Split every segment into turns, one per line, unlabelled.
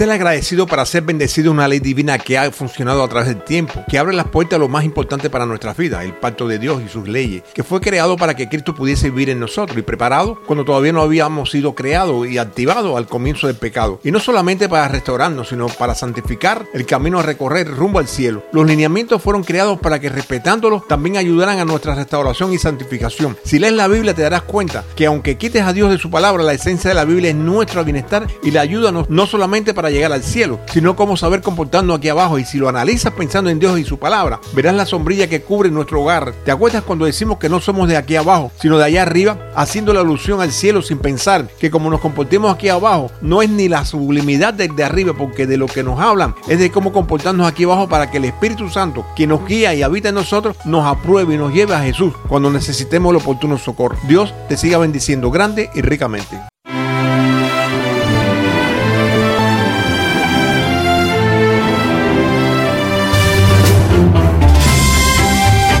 Ser agradecido para ser bendecido una ley divina que ha funcionado a través del tiempo, que abre las puertas a lo más importante para nuestra vida, el pacto de Dios y sus leyes, que fue creado para que Cristo pudiese vivir en nosotros y preparado cuando todavía no habíamos sido creados y activados al comienzo del pecado. Y no solamente para restaurarnos, sino para santificar el camino a recorrer rumbo al cielo. Los lineamientos fueron creados para que respetándolos también ayudaran a nuestra restauración y santificación. Si lees la Biblia te darás cuenta que aunque quites a Dios de su palabra, la esencia de la Biblia es nuestro bienestar y la ayuda no solamente para llegar al cielo, sino cómo saber comportarnos aquí abajo. Y si lo analizas pensando en Dios y su palabra, verás la sombrilla que cubre nuestro hogar. ¿Te acuerdas cuando decimos que no somos de aquí abajo, sino de allá arriba, haciendo la alusión al cielo sin pensar que como nos comportemos aquí abajo, no es ni la sublimidad de, de arriba, porque de lo que nos hablan es de cómo comportarnos aquí abajo para que el Espíritu Santo, que nos guía y habita en nosotros, nos apruebe y nos lleve a Jesús cuando necesitemos el oportuno socorro. Dios te siga bendiciendo grande y ricamente.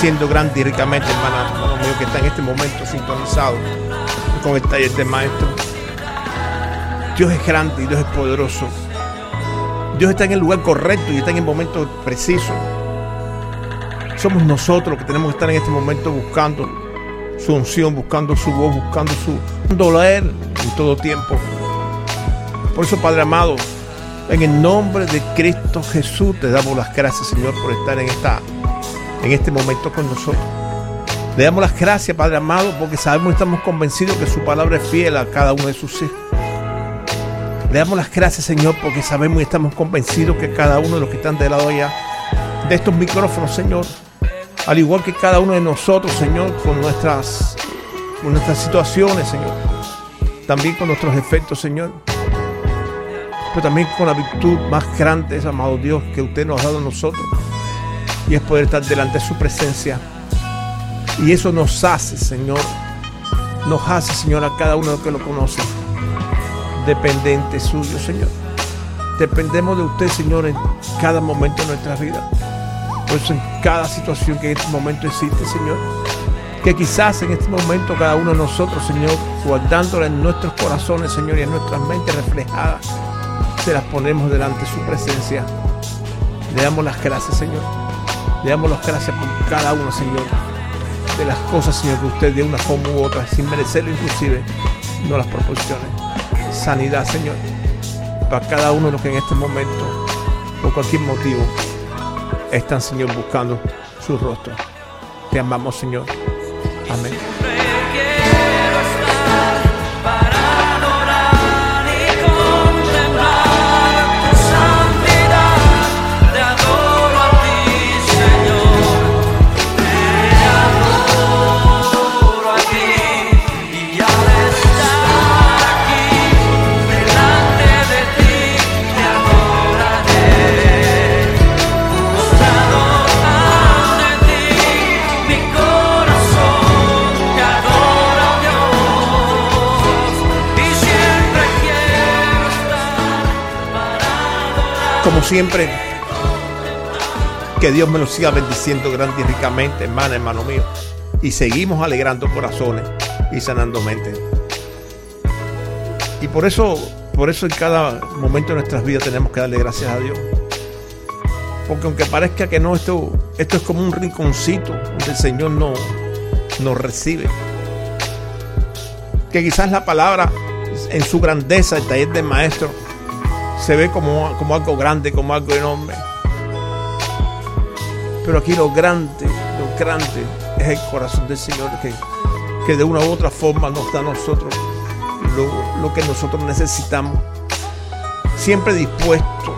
Bendiciendo grande y ricamente, hermano mío, que está en este momento sintonizado con el taller del maestro. Dios es grande y Dios es poderoso. Dios está en el lugar correcto y está en el momento preciso. Somos nosotros los que tenemos que estar en este momento buscando su unción, buscando su voz, buscando su doler en todo tiempo. Por eso, Padre amado, en el nombre de Cristo Jesús te damos las gracias, Señor, por estar en esta en este momento con nosotros. Le damos las gracias, Padre amado, porque sabemos y estamos convencidos que su palabra es fiel a cada uno de sus hijos. Le damos las gracias, Señor, porque sabemos y estamos convencidos que cada uno de los que están del lado allá de estos micrófonos, Señor, al igual que cada uno de nosotros, Señor, con nuestras, con nuestras situaciones, Señor, también con nuestros efectos, Señor, pero también con la virtud más grande, amado Dios, que usted nos ha dado a nosotros y es poder estar delante de su presencia. Y eso nos hace, Señor, nos hace, Señor, a cada uno que lo conoce, dependiente suyo, Señor. Dependemos de usted, Señor, en cada momento de nuestra vida. Por eso en cada situación que en este momento existe, Señor. Que quizás en este momento cada uno de nosotros, Señor, guardándola en nuestros corazones, Señor, y en nuestras mentes reflejadas, se las ponemos delante de su presencia. Le damos las gracias, Señor. Le damos las gracias por cada uno, Señor, de las cosas, Señor, que usted de una forma u otra, sin merecerlo inclusive, no las proporcione. Sanidad, Señor, para cada uno de los que en este momento, por cualquier motivo, están, Señor, buscando su rostro. Te amamos, Señor. Amén. Siempre, que Dios me lo siga bendiciendo grande y ricamente, hermana, hermano mío. Y seguimos alegrando corazones y sanando mentes. Y por eso, por eso en cada momento de nuestras vidas tenemos que darle gracias a Dios. Porque aunque parezca que no, esto, esto es como un rinconcito donde el Señor no, nos recibe. Que quizás la palabra en su grandeza, el taller del maestro, se ve como, como algo grande, como algo enorme. Pero aquí lo grande, lo grande es el corazón del Señor que, que de una u otra forma nos da a nosotros lo, lo que nosotros necesitamos. Siempre dispuesto,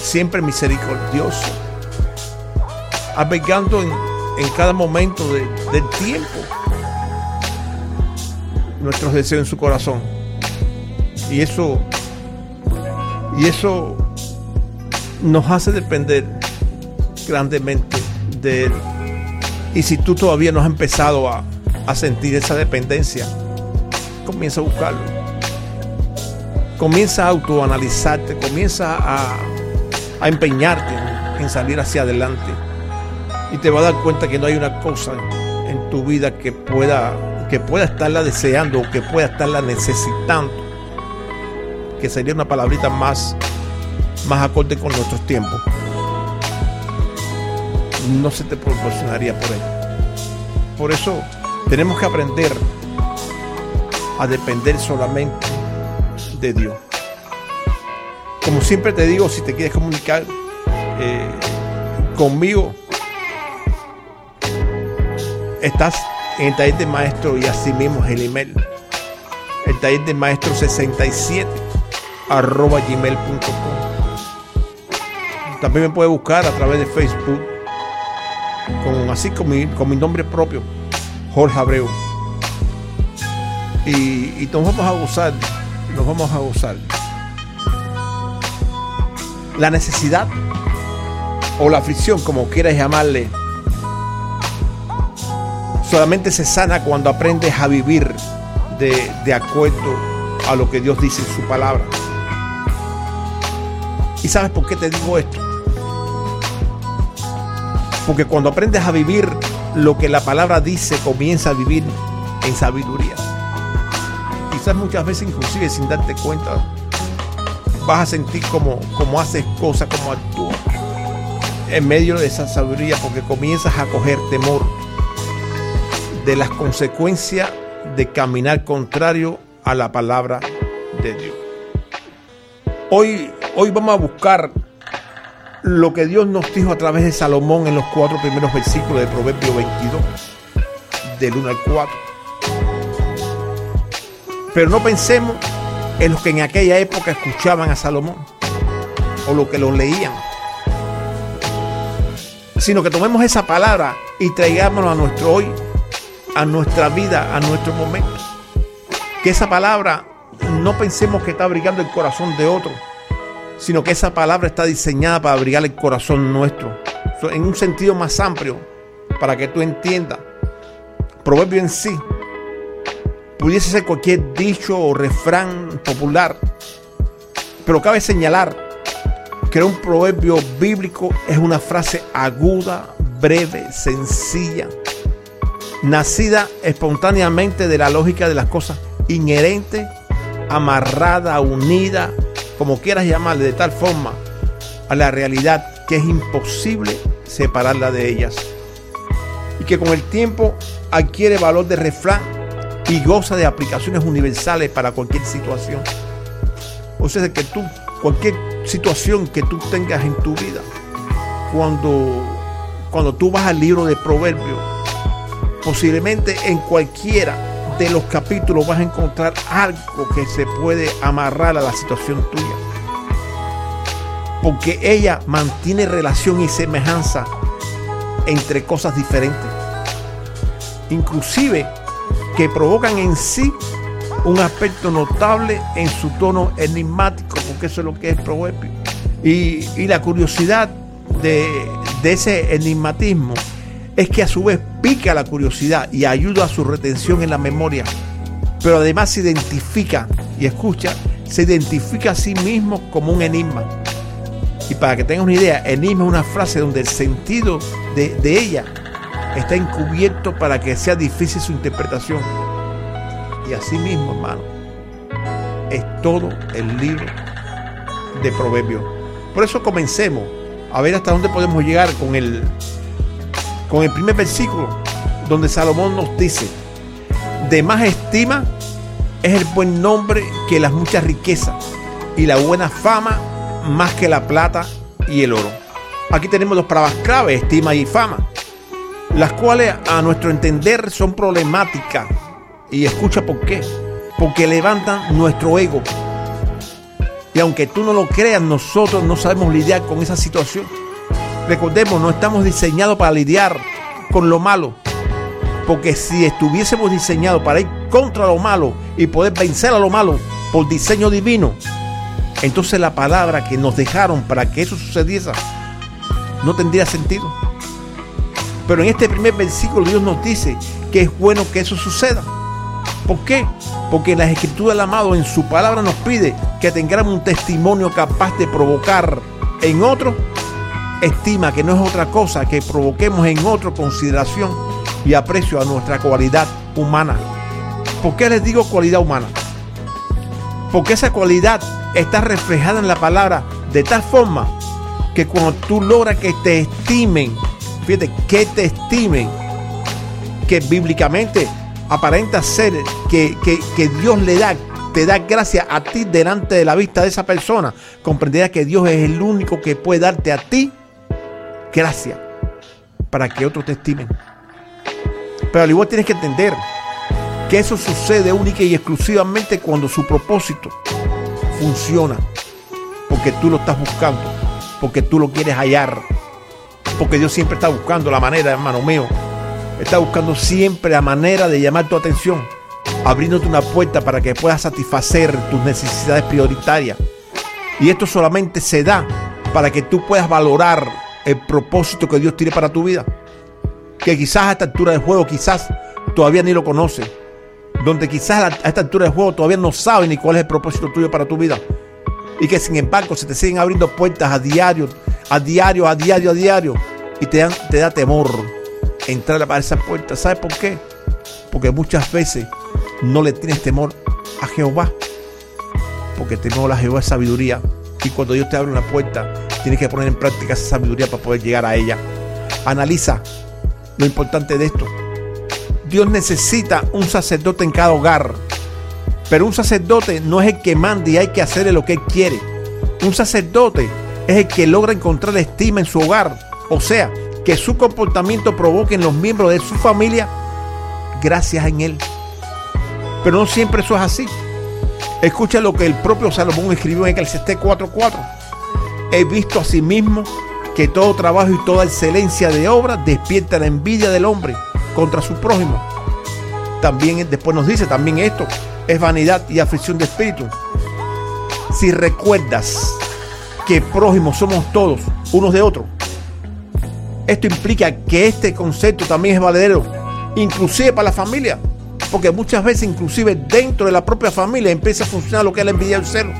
siempre misericordioso, albergando en, en cada momento de- del tiempo nuestros deseos en su corazón. Y eso, y eso nos hace depender grandemente de Él. Y si tú todavía no has empezado a, a sentir esa dependencia, comienza a buscarlo. Comienza a autoanalizarte, comienza a, a empeñarte en, salir hacia adelante. Y te vas a dar cuenta que no hay una cosa en tu vida que pueda, que pueda estarla deseando o que pueda estarla necesitando. Que sería una palabrita más, más acorde con nuestros tiempos. No se te proporcionaría por ello. Por eso tenemos que aprender a depender solamente de Dios. Como siempre te digo, si te quieres comunicar eh, conmigo, estás en el taller de maestro y así mismo es el email. El taller de maestro 67 arroba gmail.com. También me puede buscar a través de Facebook, con, así con mi, con mi nombre propio, Jorge Abreu. Y, y nos vamos a gozar, nos vamos a gozar. La necesidad o la aflicción, como quieras llamarle, solamente se sana cuando aprendes a vivir de, de acuerdo a lo que Dios dice en su palabra. ¿Y sabes por qué te digo esto? Porque cuando aprendes a vivir lo que la palabra dice, comienza a vivir en sabiduría. Quizás muchas veces, inclusive sin darte cuenta, vas a sentir como, como haces cosas, como actúas en medio de esa sabiduría, porque comienzas a coger temor de las consecuencias de caminar contrario a la palabra de Dios. Hoy, hoy vamos a buscar lo que Dios nos dijo a través de Salomón en los cuatro primeros versículos de Proverbio 22, del 1 al 4. Pero no pensemos en los que en aquella época escuchaban a Salomón o los que lo leían, sino que tomemos esa palabra y traigámoslo a nuestro hoy, a nuestra vida, a nuestro momento. Que esa palabra no pensemos que está abrigando el corazón de otro, sino que esa palabra está diseñada para abrigar el corazón nuestro, en un sentido más amplio, para que tú entiendas. Proverbio en sí pudiese ser cualquier dicho o refrán popular, pero cabe señalar que un proverbio bíblico es una frase aguda, breve, sencilla, nacida espontáneamente de la lógica de las cosas, inherente, amarrada, unida, como quieras llamarle, de tal forma a la realidad que es imposible separarla de ellas. Y que con el tiempo adquiere valor de refrán y goza de aplicaciones universales para cualquier situación. O sea, que tú, cualquier situación que tú tengas en tu vida, cuando, cuando tú vas al libro de Proverbios, posiblemente en cualquiera de los capítulos vas a encontrar algo que se puede amarrar a la situación tuya. Porque ella mantiene relación y semejanza entre cosas diferentes. Inclusive que provocan en sí un aspecto notable en su tono enigmático, porque eso es lo que es proverbio. Y, y la curiosidad de, de ese enigmatismo es que a su vez pica la curiosidad y ayuda a su retención en la memoria. Pero además se identifica, y escucha, se identifica a sí mismo como un enigma. Y para que tengas una idea, enigma es una frase donde el sentido de, de ella está encubierto para que sea difícil su interpretación. Y así mismo, hermano, es todo el libro de Proverbios. Por eso comencemos a ver hasta dónde podemos llegar con el, con el primer versículo, donde Salomón nos dice, de más estima es el buen nombre que las muchas riquezas y la buena fama más que la plata y el oro. Aquí tenemos dos palabras claves, estima y fama, las cuales a nuestro entender son problemáticas. Y escucha por qué. Porque levantan nuestro ego. Y aunque tú no lo creas, nosotros no sabemos lidiar con esa situación. Recordemos, no estamos diseñados para lidiar con lo malo. Porque si estuviésemos diseñados para ir contra lo malo y poder vencer a lo malo por diseño divino, entonces la palabra que nos dejaron para que eso sucediese no tendría sentido. Pero en este primer versículo Dios nos dice que es bueno que eso suceda. ¿Por qué? Porque la escritura del amado en su palabra nos pide que tengamos un testimonio capaz de provocar en otro estima, que no es otra cosa que provoquemos en otro consideración y aprecio a nuestra cualidad humana. ¿Por qué les digo cualidad humana? Porque esa cualidad está reflejada en la palabra de tal forma que cuando tú logras que te estimen, fíjate, que te estimen, que bíblicamente aparenta ser que, que, que Dios le da, te da gracia a ti delante de la vista de esa persona, comprenderás que Dios es el único que puede darte a ti gracia para que otros te estimen. Pero al igual tienes que entender que eso sucede única y exclusivamente cuando su propósito funciona. Porque tú lo estás buscando. Porque tú lo quieres hallar. Porque Dios siempre está buscando la manera, hermano mío. Está buscando siempre la manera de llamar tu atención. Abriéndote una puerta para que puedas satisfacer tus necesidades prioritarias. Y esto solamente se da para que tú puedas valorar el propósito que Dios tiene para tu vida. Que quizás a esta altura del juego, quizás todavía ni lo conoces. Donde quizás a esta altura del juego todavía no sabes ni cuál es el propósito tuyo para tu vida. Y que sin embargo se te siguen abriendo puertas a diario, a diario, a diario, a diario. Y te, te da temor entrar a esa puerta. ¿Sabes por qué? Porque muchas veces no le tienes temor a Jehová. Porque temor a Jehová es sabiduría. Y cuando Dios te abre una puerta, tienes que poner en práctica esa sabiduría para poder llegar a ella. Analiza lo importante de esto. Dios necesita un sacerdote en cada hogar. Pero un sacerdote no es el que manda y hay que hacerle lo que él quiere. Un sacerdote es el que logra encontrar estima en su hogar. O sea, que su comportamiento provoque en los miembros de su familia gracias en él. Pero no siempre eso es así. Escucha lo que el propio Salomón escribió en Eclesiastés 4:4. He visto a sí mismo que todo trabajo y toda excelencia de obra despierta la envidia del hombre contra su prójimo. También después nos dice también esto es vanidad y aflicción de espíritu. Si recuerdas que prójimos somos todos unos de otros, esto implica que este concepto también es valedero, inclusive para la familia, porque muchas veces inclusive dentro de la propia familia empieza a funcionar lo que es la envidia del celo,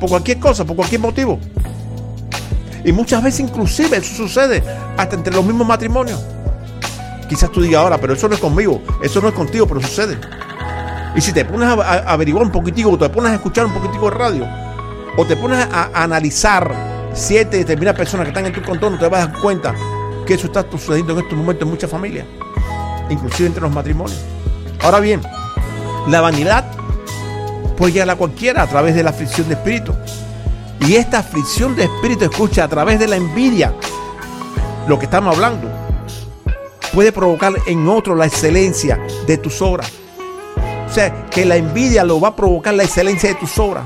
por cualquier cosa, por cualquier motivo. Y muchas veces inclusive eso sucede hasta entre los mismos matrimonios. Quizás tú digas ahora, pero eso no es conmigo, eso no es contigo, pero sucede. Y si te pones a, averiguar un poquitico, o te pones a escuchar un poquitico de radio, o te pones a, a analizar siete determinadas personas que están en tu contorno, te vas a dar cuenta que eso está sucediendo en estos momentos en muchas familias, inclusive entre los matrimonios. Ahora bien, la vanidad puede llegar a cualquiera a través de la aflicción de espíritu. Y esta aflicción de espíritu, escucha, a través de la envidia, lo que estamos hablando, puede provocar en otro la excelencia de tus obras. O sea, que la envidia lo va a provocar la excelencia de tus obras.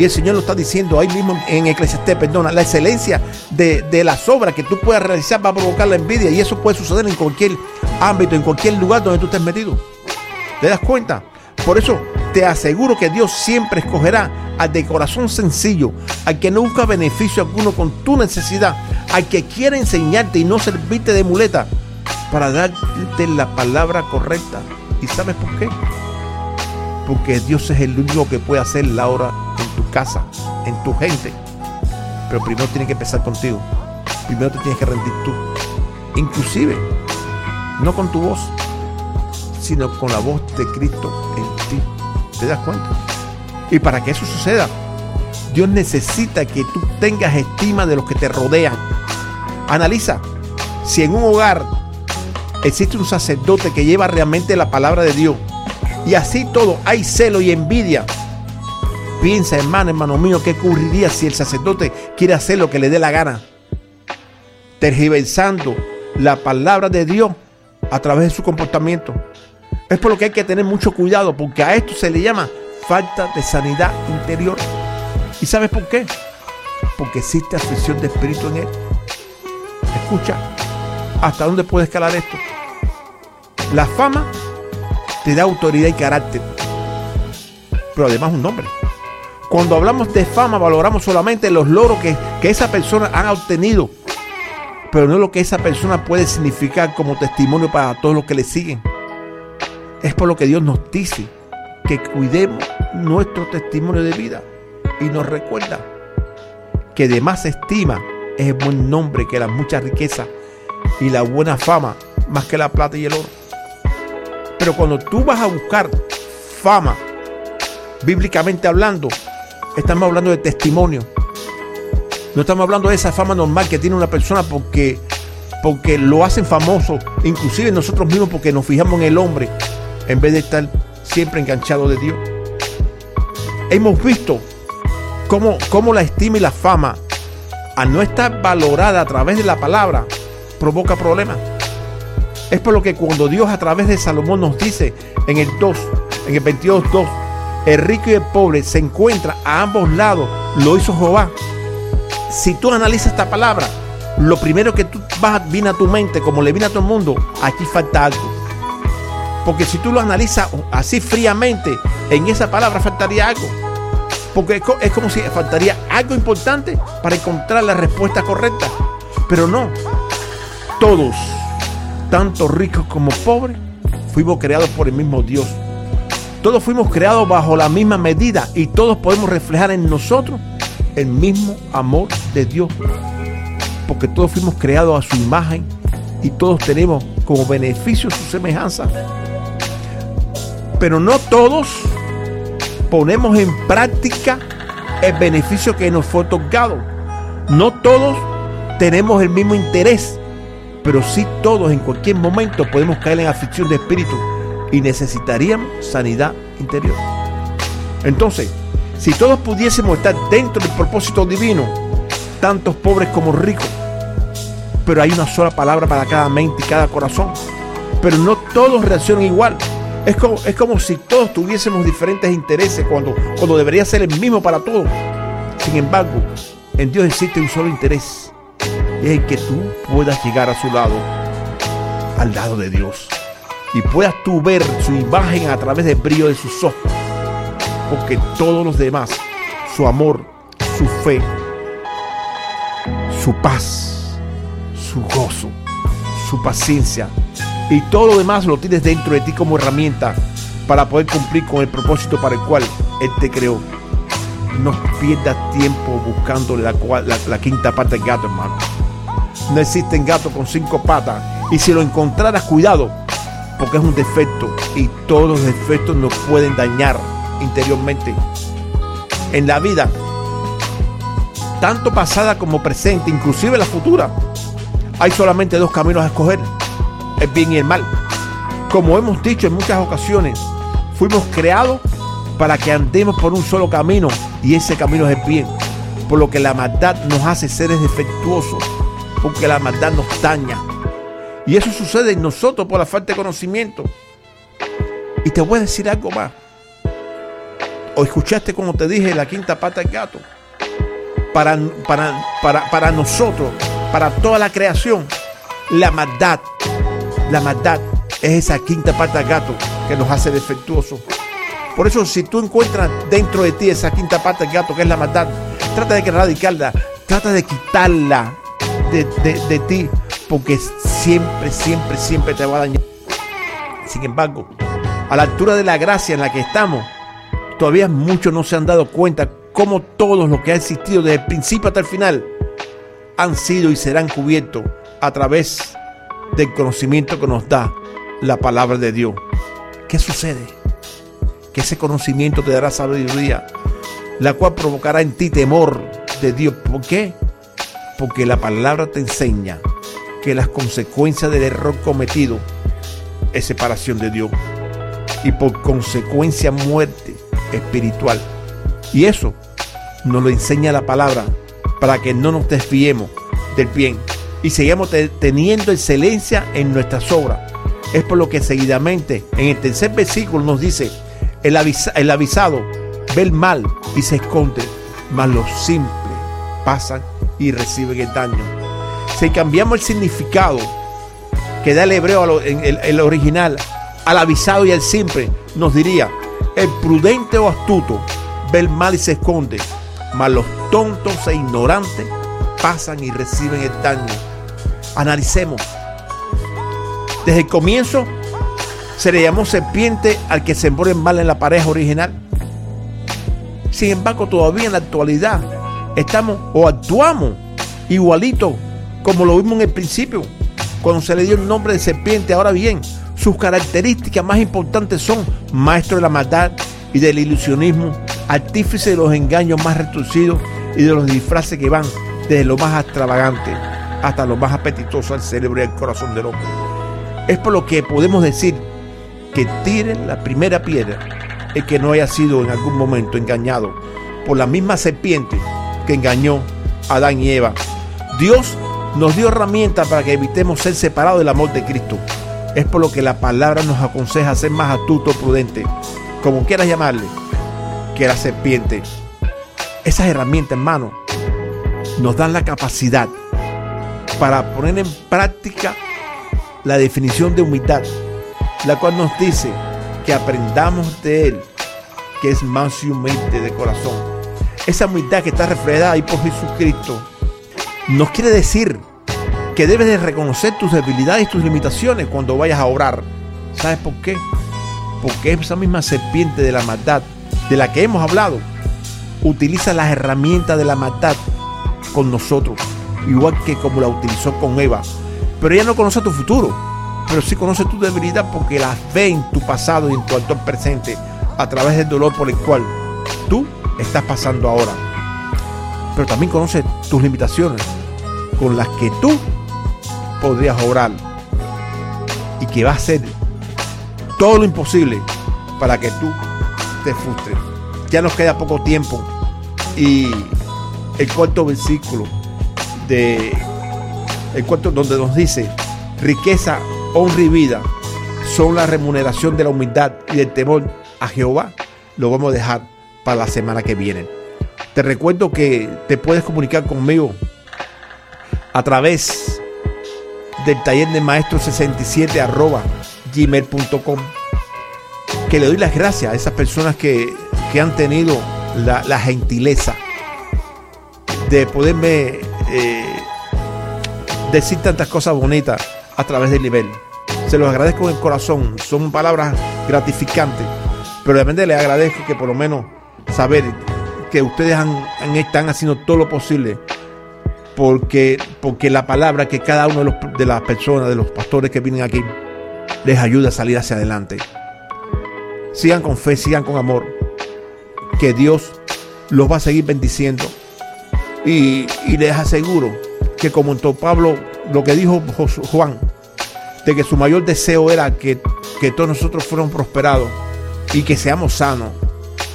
Y el Señor lo está diciendo ahí mismo en Eclesiastés, perdona, la excelencia de, de, las obras que tú puedas realizar va a provocar la envidia. Y eso puede suceder en cualquier ámbito, en cualquier lugar donde tú estés metido. ¿Te das cuenta? Por eso te aseguro que Dios siempre escogerá al de corazón sencillo, al que no busca beneficio alguno con tu necesidad, al que quiere enseñarte y no servirte de muleta para darte la palabra correcta. ¿Y sabes por qué? Porque Dios es el único que puede hacer la obra en tu casa, en tu gente. Pero primero tiene que empezar contigo. Primero te tienes que rendir tú. Inclusive, no con tu voz, sino con la voz de Cristo en ti. ¿Te das cuenta? Y para que eso suceda, Dios necesita que tú tengas estima de los que te rodean. Analiza si en un hogar existe un sacerdote que lleva realmente la palabra de Dios y así todo hay celo y envidia. Piensa, hermano, hermano mío, qué ocurriría si el sacerdote quiere hacer lo que le dé la gana, tergiversando la palabra de Dios a través de su comportamiento. Es por lo que hay que tener mucho cuidado, porque a esto se le llama falta de sanidad interior. ¿Y sabes por qué? Porque existe aflicción de espíritu en él. Escucha, ¿hasta dónde puede escalar esto? La fama te da autoridad y carácter, pero además un nombre. Cuando hablamos de fama, valoramos solamente los logros que, que esa persona ha obtenido, pero no lo que esa persona puede significar como testimonio para todos los que le siguen. Es por lo que Dios nos dice que cuidemos nuestro testimonio de vida y nos recuerda que de más estima es el buen nombre que la mucha riqueza y la buena fama más que la plata y el oro. Pero cuando tú vas a buscar fama, bíblicamente hablando, estamos hablando de testimonio. No estamos hablando de esa fama normal que tiene una persona porque, porque lo hacen famoso, inclusive nosotros mismos porque nos fijamos en el hombre en vez de estar siempre enganchado de Dios. Hemos visto cómo, cómo la estima y la fama, al no estar valorada a través de la palabra, provoca problemas. Es por lo que cuando Dios a través de Salomón nos dice en el 2, en el 22.2, el rico y el pobre se encuentran a ambos lados, lo hizo Jehová. Si tú analizas esta palabra, lo primero que tú vas, viene a tu mente, como le viene a todo el mundo, aquí falta algo. Porque si tú lo analizas así fríamente, en esa palabra faltaría algo. Porque es co- es como si faltaría algo importante para encontrar la respuesta correcta. Pero no. Todos, tanto ricos como pobres, fuimos creados por el mismo Dios. Todos fuimos creados bajo la misma medida y todos podemos reflejar en nosotros el mismo amor de Dios. Porque todos fuimos creados a su imagen y todos tenemos como beneficio su semejanza. Pero no todos ponemos en práctica el beneficio que nos fue otorgado. No todos tenemos el mismo interés, pero sí todos en cualquier momento podemos caer en aflicción de espíritu y necesitaríamos sanidad interior. Entonces, si todos pudiésemos estar dentro del propósito divino, tantos pobres como ricos, pero hay una sola palabra para cada mente y cada corazón, pero no todos reaccionan igual. Es como, es como si todos tuviésemos diferentes intereses cuando, cuando debería ser el mismo para todos. Sin embargo, en Dios existe un solo interés y es el que tú puedas llegar a su lado, al lado de Dios, y puedas tú ver su imagen a través del brillo de sus ojos, porque todos los demás, su amor, su fe, su paz, su gozo, su paciencia y todo lo demás lo tienes dentro de ti como herramienta para poder cumplir con el propósito para el cual Él te creó. No pierdas tiempo buscándole la, quinta pata al gato, hermano. No existen gatos con cinco patas. Y si lo encontraras, cuidado, porque es un defecto. Y todos los defectos nos pueden dañar interiormente. En la vida, tanto pasada como presente, inclusive la futura, hay solamente dos caminos a escoger, el bien y el mal. Como hemos dicho en muchas ocasiones, fuimos creados para que andemos por un solo camino y ese camino es el bien. Por lo que la maldad nos hace seres defectuosos, porque la maldad nos daña. Y eso sucede en nosotros por la falta de conocimiento. Y te voy a decir algo más. O escuchaste como te dije la quinta pata del gato. Para, para, para, para nosotros, para toda la creación, la maldad, la maldad es esa quinta pata gato que nos hace defectuosos. Por eso, si tú encuentras dentro de ti esa quinta pata gato que es la maldad, trata de erradicarla, trata de quitarla de, de- de ti, porque siempre, siempre, siempre te va a dañar. Sin embargo, a la altura de la gracia en la que estamos, todavía muchos no se han dado cuenta cómo todos los que han existido desde el principio hasta el final han sido y serán cubiertos a través del conocimiento que nos da la palabra de Dios. ¿Qué sucede? Que ese conocimiento te dará sabiduría, la cual provocará en ti temor de Dios. ¿Por qué? Porque la palabra te enseña que las consecuencias del error cometido es separación de Dios y por consecuencia muerte espiritual. Y eso nos lo enseña la palabra para que no nos desviemos del bien y te- teniendo excelencia en nuestras obras. Es por lo que seguidamente en el tercer versículo nos dice, el, el avisado ve el mal y se esconde, mas los simples pasan y reciben el daño. Si cambiamos el significado que da el hebreo en el, el original al avisado y al simple, nos diría, el prudente o astuto ve el mal y se esconde, mas los tontos e ignorantes pasan y reciben el daño. Analicemos. Desde el comienzo se le llamó serpiente al que sembró el mal en la pareja original. Sin embargo, todavía en la actualidad estamos o actuamos igualito como lo vimos en el principio, cuando se le dio el nombre de serpiente. Ahora bien, sus características más importantes son maestro de la maldad y del ilusionismo, artífice de los engaños más retorcidos y de los disfraces que van desde lo más extravagante hasta lo más apetitoso al cerebro y al corazón del hombre. Es por lo que podemos decir que tiren la primera piedra el que no haya sido en algún momento engañado por la misma serpiente que engañó a Adán y Eva. Dios nos dio herramientas para que evitemos ser separados del amor de Cristo. Es por lo que la palabra nos aconseja ser más astuto, prudente, como quieras llamarle, que la serpiente. Esas herramientas, hermano, nos dan la capacidad para poner en práctica la definición de humildad, la cual nos dice que aprendamos de Él, que es más humilde de corazón. Esa humildad que está reflejada ahí por Jesucristo nos quiere decir que debes de reconocer tus debilidades y tus limitaciones cuando vayas a orar. ¿Sabes por qué? Porque esa misma serpiente de la maldad de la que hemos hablado utiliza las herramientas de la maldad con nosotros, igual que como la utilizó con Eva. Pero ella no conoce tu futuro, pero sí conoce tu debilidad porque las ve en tu pasado y en tu actual presente a través del dolor por el cual tú estás pasando ahora. Pero también conoce tus limitaciones con las que tú podrías orar y que va a hacer todo lo imposible para que tú te frustres. Ya nos queda poco tiempo y el cuarto versículo el cuarto donde nos dice riqueza, honra y vida son la remuneración de la humildad y del temor a Jehová. Lo vamos a dejar para la semana que viene. Te recuerdo que te puedes comunicar conmigo a través del taller de maestro 67 arroba gmail.com que le doy las gracias a esas personas que, que han tenido la gentileza de poderme eh, decir tantas cosas bonitas a través del nivel. Se los agradezco en el corazón, son palabras gratificantes, pero realmente les agradezco que por lo menos saber que ustedes han, están haciendo todo lo posible porque, porque la palabra que cada uno de las personas, de los pastores que vienen aquí, les ayuda a salir hacia adelante. Sigan con fe, sigan con amor, que Dios los va a seguir bendiciendo. Y, les aseguro que como en Pablo, lo que dijo Juan, de que su mayor deseo era que, que todos nosotros fuéramos prosperados y que seamos sanos,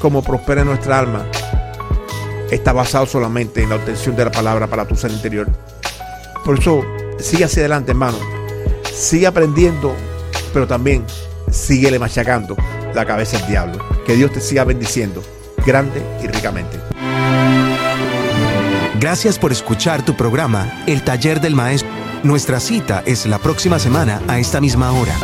como prospera nuestra alma, está basado solamente en la obtención de la palabra para tu ser interior. Por eso, sigue hacia adelante, hermano. Sigue aprendiendo, pero también síguele machacando la cabeza al diablo. Que Dios te siga bendiciendo, grande y ricamente.
Gracias por escuchar tu programa El Taller del Maestro. Nuestra cita es la próxima semana a esta misma hora.